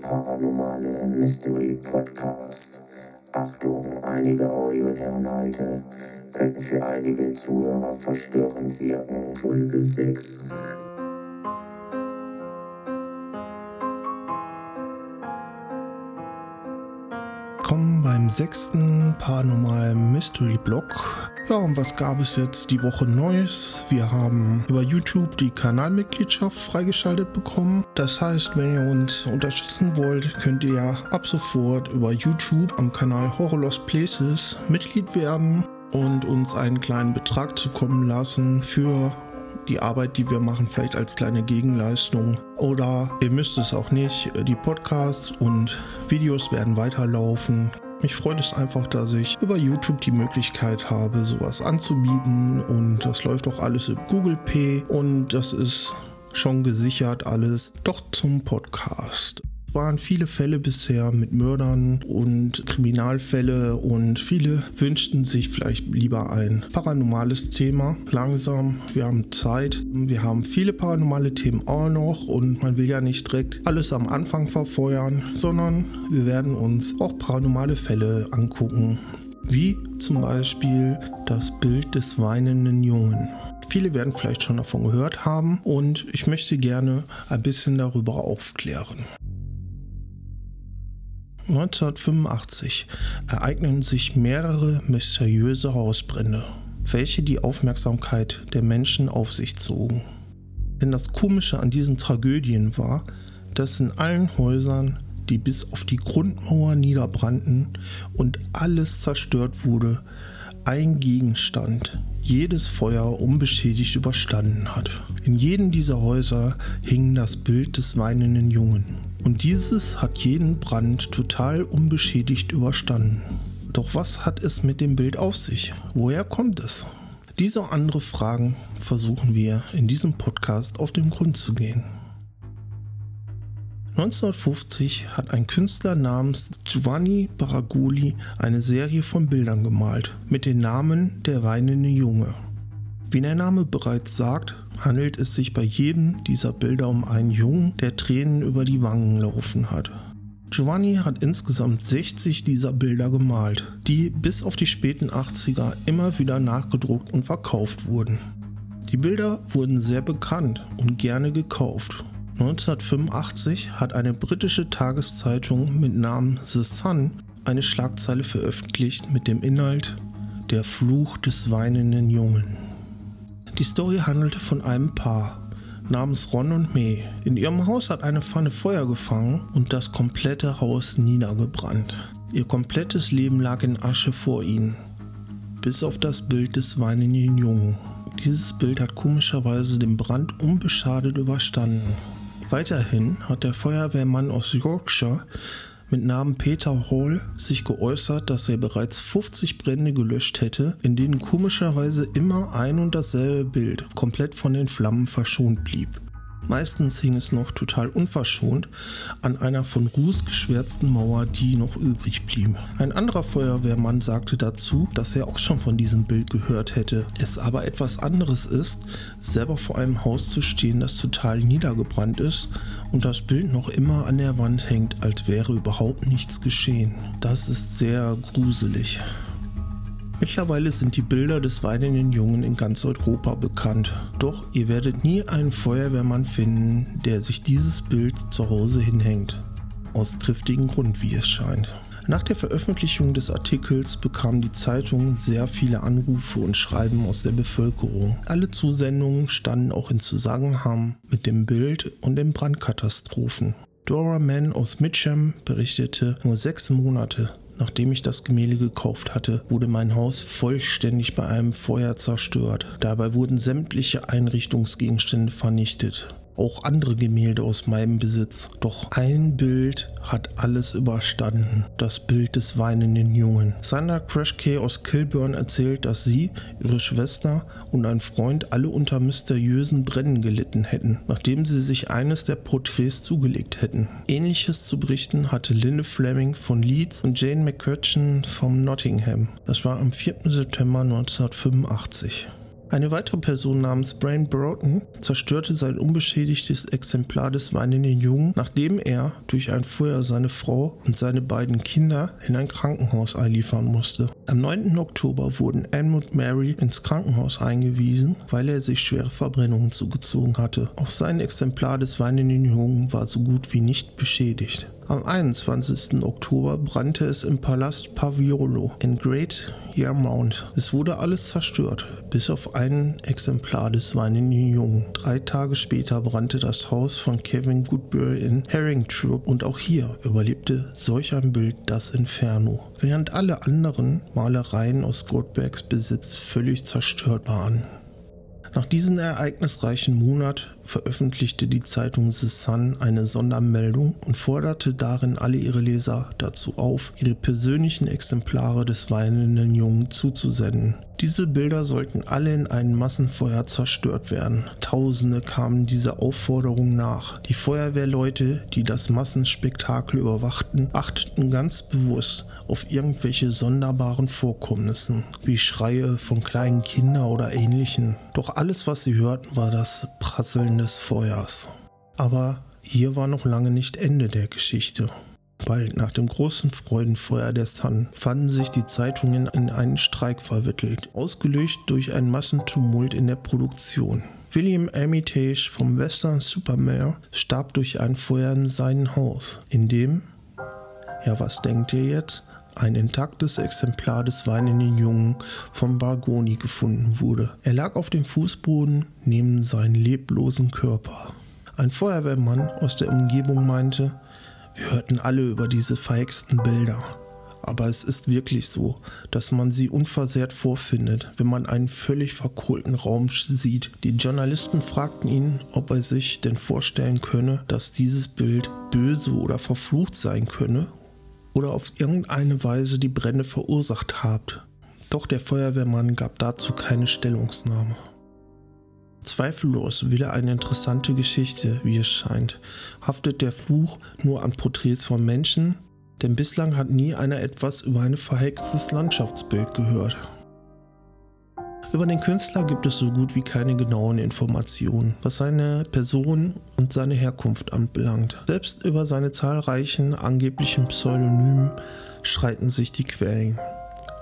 paranormale Mystery Podcast. Achtung, einige Audioinhalte könnten für einige Zuhörer verstörend wirken. Folge 6. Sechsten Paranormal Mystery Blog. Ja, und was gab es jetzt die Woche Neues? Wir haben über YouTube die Kanalmitgliedschaft freigeschaltet bekommen. Das heißt, wenn ihr uns unterstützen wollt, könnt ihr ab sofort über YouTube am Kanal Horror Lost Places Mitglied werden und uns einen kleinen Betrag zukommen lassen für die Arbeit, die wir machen, vielleicht als kleine Gegenleistung. Oder ihr müsst es auch nicht. Die Podcasts und Videos werden weiterlaufen. Mich freut es einfach, dass ich über YouTube die Möglichkeit habe, sowas anzubieten. Und das läuft auch alles im Google Pay. Und das ist schon gesichert alles. Doch zum Podcast waren viele Fälle bisher mit Mördern und Kriminalfälle und viele wünschten sich vielleicht lieber ein paranormales Thema. Langsam, wir haben Zeit, wir haben viele paranormale Themen auch noch und man will ja nicht direkt alles am Anfang verfeuern, sondern wir werden uns auch paranormale Fälle angucken. Wie zum Beispiel das Bild des weinenden Jungen. Viele werden vielleicht schon davon gehört haben und ich möchte gerne ein bisschen darüber aufklären. 1985 ereignen sich mehrere mysteriöse Hausbrände, welche die Aufmerksamkeit der Menschen auf sich zogen. Denn das Komische an diesen Tragödien war, dass in allen Häusern, die bis auf die Grundmauer niederbrannten und alles zerstört wurde, ein Gegenstand jedes Feuer unbeschädigt überstanden hat. In jedem dieser Häuser hing das Bild des weinenden Jungen. Und dieses hat jeden Brand total unbeschädigt überstanden. Doch was hat es mit dem Bild auf sich? Woher kommt es? Diese und andere Fragen versuchen wir in diesem Podcast auf den Grund zu gehen. 1950 hat ein Künstler namens Giovanni Baraguli eine Serie von Bildern gemalt mit dem Namen Der weinende Junge. Wie der Name bereits sagt, handelt es sich bei jedem dieser Bilder um einen Jungen, der Tränen über die Wangen laufen hat. Giovanni hat insgesamt 60 dieser Bilder gemalt, die bis auf die späten 80er immer wieder nachgedruckt und verkauft wurden. Die Bilder wurden sehr bekannt und gerne gekauft. 1985 hat eine britische Tageszeitung mit Namen The Sun eine Schlagzeile veröffentlicht mit dem Inhalt Der Fluch des weinenden Jungen. Die Story handelte von einem Paar namens Ron und May. In ihrem Haus hat eine Pfanne Feuer gefangen und das komplette Haus niedergebrannt. Ihr komplettes Leben lag in Asche vor ihnen, bis auf das Bild des weinenden Jungen. Dieses Bild hat komischerweise den Brand unbeschadet überstanden. Weiterhin hat der Feuerwehrmann aus Yorkshire mit Namen Peter Hall sich geäußert, dass er bereits 50 Brände gelöscht hätte, in denen komischerweise immer ein und dasselbe Bild komplett von den Flammen verschont blieb. Meistens hing es noch total unverschont an einer von Ruß geschwärzten Mauer, die noch übrig blieb. Ein anderer Feuerwehrmann sagte dazu, dass er auch schon von diesem Bild gehört hätte. Es aber etwas anderes ist, selber vor einem Haus zu stehen, das total niedergebrannt ist und das Bild noch immer an der Wand hängt, als wäre überhaupt nichts geschehen. Das ist sehr gruselig. Mittlerweile sind die Bilder des weinenden Jungen in ganz Europa bekannt. Doch ihr werdet nie einen Feuerwehrmann finden, der sich dieses Bild zu Hause hinhängt. Aus triftigen Grund, wie es scheint. Nach der Veröffentlichung des Artikels bekam die Zeitung sehr viele Anrufe und Schreiben aus der Bevölkerung. Alle Zusendungen standen auch in Zusammenhang mit dem Bild und den Brandkatastrophen. Dora Mann aus Mitcham berichtete, nur sechs Monate Nachdem ich das Gemälde gekauft hatte, wurde mein Haus vollständig bei einem Feuer zerstört. Dabei wurden sämtliche Einrichtungsgegenstände vernichtet auch andere Gemälde aus meinem Besitz. Doch ein Bild hat alles überstanden. Das Bild des weinenden Jungen. Sandra Crashkey aus Kilburn erzählt, dass sie, ihre Schwester und ein Freund alle unter mysteriösen Brennen gelitten hätten, nachdem sie sich eines der Porträts zugelegt hätten. Ähnliches zu berichten hatte Lynne Fleming von Leeds und Jane McCutcheon vom Nottingham. Das war am 4. September 1985. Eine weitere Person namens Brian Broughton zerstörte sein unbeschädigtes Exemplar des weinenden Jungen, nachdem er durch ein Feuer seine Frau und seine beiden Kinder in ein Krankenhaus einliefern musste. Am 9. Oktober wurden Anne und Mary ins Krankenhaus eingewiesen, weil er sich schwere Verbrennungen zugezogen hatte. Auch sein Exemplar des weinenden Jungen war so gut wie nicht beschädigt. Am 21. Oktober brannte es im Palast Paviolo in Great Yarmouth. Es wurde alles zerstört, bis auf ein Exemplar des weinenden Jungen. Drei Tage später brannte das Haus von Kevin Goodbury in Harrington und auch hier überlebte solch ein Bild das Inferno. Während alle anderen Malereien aus Goldbergs Besitz völlig zerstört waren. Nach diesem ereignisreichen Monat veröffentlichte die Zeitung The Sun eine Sondermeldung und forderte darin alle ihre Leser dazu auf, ihre persönlichen Exemplare des weinenden Jungen zuzusenden. Diese Bilder sollten alle in einem Massenfeuer zerstört werden. Tausende kamen dieser Aufforderung nach. Die Feuerwehrleute, die das Massenspektakel überwachten, achteten ganz bewusst auf irgendwelche sonderbaren Vorkommnissen, wie Schreie von kleinen Kindern oder ähnlichen. Doch alles, was sie hörten, war das Prasseln des Feuers. Aber hier war noch lange nicht Ende der Geschichte. Bald nach dem großen Freudenfeuer der Sun fanden sich die Zeitungen in einen Streik verwickelt, ausgelöst durch einen Massentumult in der Produktion. William Armitage vom Western Supermare starb durch ein Feuer in seinem Haus, in dem, ja was denkt ihr jetzt, ein intaktes Exemplar des weinenden Jungen von Bargoni gefunden wurde. Er lag auf dem Fußboden neben seinem leblosen Körper. Ein Feuerwehrmann aus der Umgebung meinte, wir hörten alle über diese verhexten Bilder. Aber es ist wirklich so, dass man sie unversehrt vorfindet, wenn man einen völlig verkohlten Raum sieht. Die Journalisten fragten ihn, ob er sich denn vorstellen könne, dass dieses Bild böse oder verflucht sein könne oder auf irgendeine Weise die Brände verursacht habt. Doch der Feuerwehrmann gab dazu keine Stellungnahme. Zweifellos wieder eine interessante Geschichte, wie es scheint. Haftet der Fluch nur an Porträts von Menschen? Denn bislang hat nie einer etwas über ein verhextes Landschaftsbild gehört. Über den Künstler gibt es so gut wie keine genauen Informationen, was seine Person und seine Herkunft anbelangt. Selbst über seine zahlreichen angeblichen Pseudonymen streiten sich die Quellen.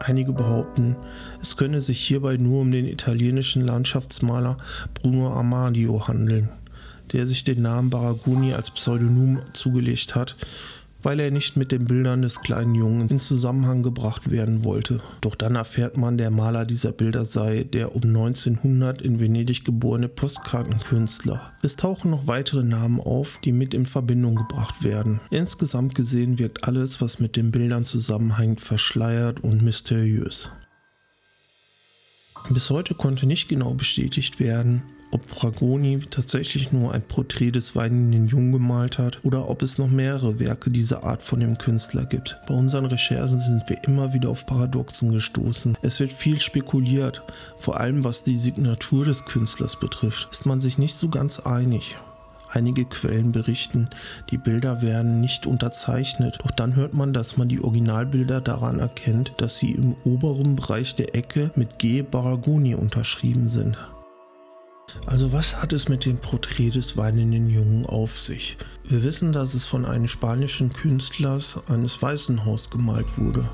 Einige behaupten, es könne sich hierbei nur um den italienischen Landschaftsmaler Bruno Amadio handeln, der sich den Namen Baraguni als Pseudonym zugelegt hat weil er nicht mit den Bildern des kleinen Jungen in Zusammenhang gebracht werden wollte. Doch dann erfährt man, der Maler dieser Bilder sei der um 1900 in Venedig geborene Postkartenkünstler. Es tauchen noch weitere Namen auf, die mit in Verbindung gebracht werden. Insgesamt gesehen wirkt alles, was mit den Bildern zusammenhängt, verschleiert und mysteriös. Bis heute konnte nicht genau bestätigt werden, ob Fragoni tatsächlich nur ein Porträt des weinenden Jungen gemalt hat oder ob es noch mehrere Werke dieser Art von dem Künstler gibt. Bei unseren Recherchen sind wir immer wieder auf Paradoxen gestoßen. Es wird viel spekuliert, vor allem was die Signatur des Künstlers betrifft, ist man sich nicht so ganz einig. Einige Quellen berichten, die Bilder werden nicht unterzeichnet, doch dann hört man, dass man die Originalbilder daran erkennt, dass sie im oberen Bereich der Ecke mit G. Baragoni unterschrieben sind. Also was hat es mit dem Porträt des weinenden Jungen auf sich? Wir wissen, dass es von einem spanischen Künstler eines Waisenhaus gemalt wurde.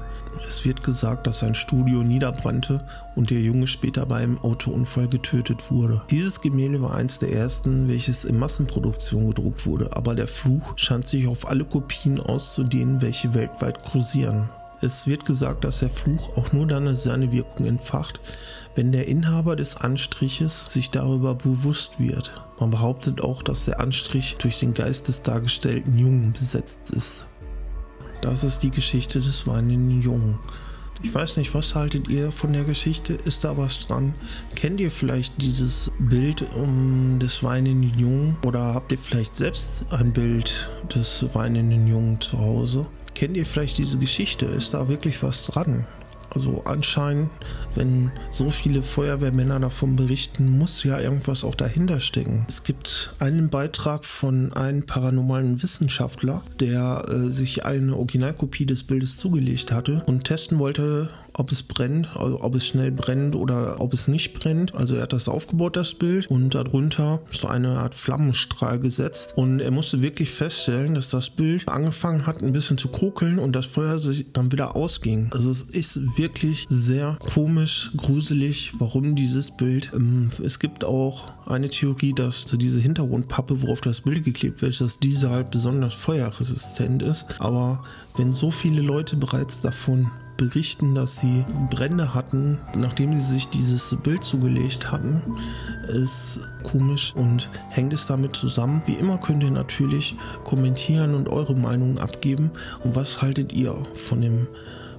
Es wird gesagt, dass sein Studio niederbrannte und der Junge später bei einem Autounfall getötet wurde. Dieses Gemälde war eins der ersten, welches in Massenproduktion gedruckt wurde, aber der Fluch scheint sich auf alle Kopien auszudehnen, welche weltweit kursieren. Es wird gesagt, dass der Fluch auch nur dann seine Wirkung entfacht, wenn der Inhaber des Anstriches sich darüber bewusst wird. Man behauptet auch, dass der Anstrich durch den Geist des dargestellten Jungen besetzt ist. Das ist die Geschichte des weinenden Jungen. Ich weiß nicht, was haltet ihr von der Geschichte? Ist da was dran? Kennt ihr vielleicht dieses Bild um, des weinenden Jungen? Oder habt ihr vielleicht selbst ein Bild des weinenden Jungen zu Hause? Kennt ihr vielleicht diese Geschichte? Ist da wirklich was dran? Also anscheinend, wenn so viele Feuerwehrmänner davon berichten, muss ja irgendwas auch dahinter stecken. Es gibt einen Beitrag von einem paranormalen Wissenschaftler, der äh, sich eine Originalkopie des Bildes zugelegt hatte und testen wollte, ob es brennt, also ob es schnell brennt oder ob es nicht brennt. Also er hat das aufgebaut, das Bild, und darunter so eine Art Flammenstrahl gesetzt. Und er musste wirklich feststellen, dass das Bild angefangen hat, ein bisschen zu krokeln und das Feuer sich dann wieder ausging. Also es ist wirklich sehr komisch, gruselig, warum dieses Bild. Ähm, es gibt auch eine Theorie, dass diese Hintergrundpappe, worauf das Bild geklebt wird, dass diese halt besonders feuerresistent ist. Aber wenn so viele Leute bereits davon berichten, dass sie Brände hatten, nachdem sie sich dieses Bild zugelegt hatten, ist komisch und hängt es damit zusammen. Wie immer könnt ihr natürlich kommentieren und eure Meinung abgeben. Und was haltet ihr von dem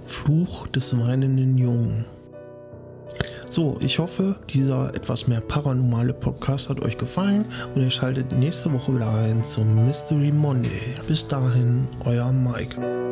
Fluch des weinenden Jungen? So, ich hoffe, dieser etwas mehr paranormale Podcast hat euch gefallen und ihr schaltet nächste Woche wieder ein zum Mystery Monday. Bis dahin, euer Mike.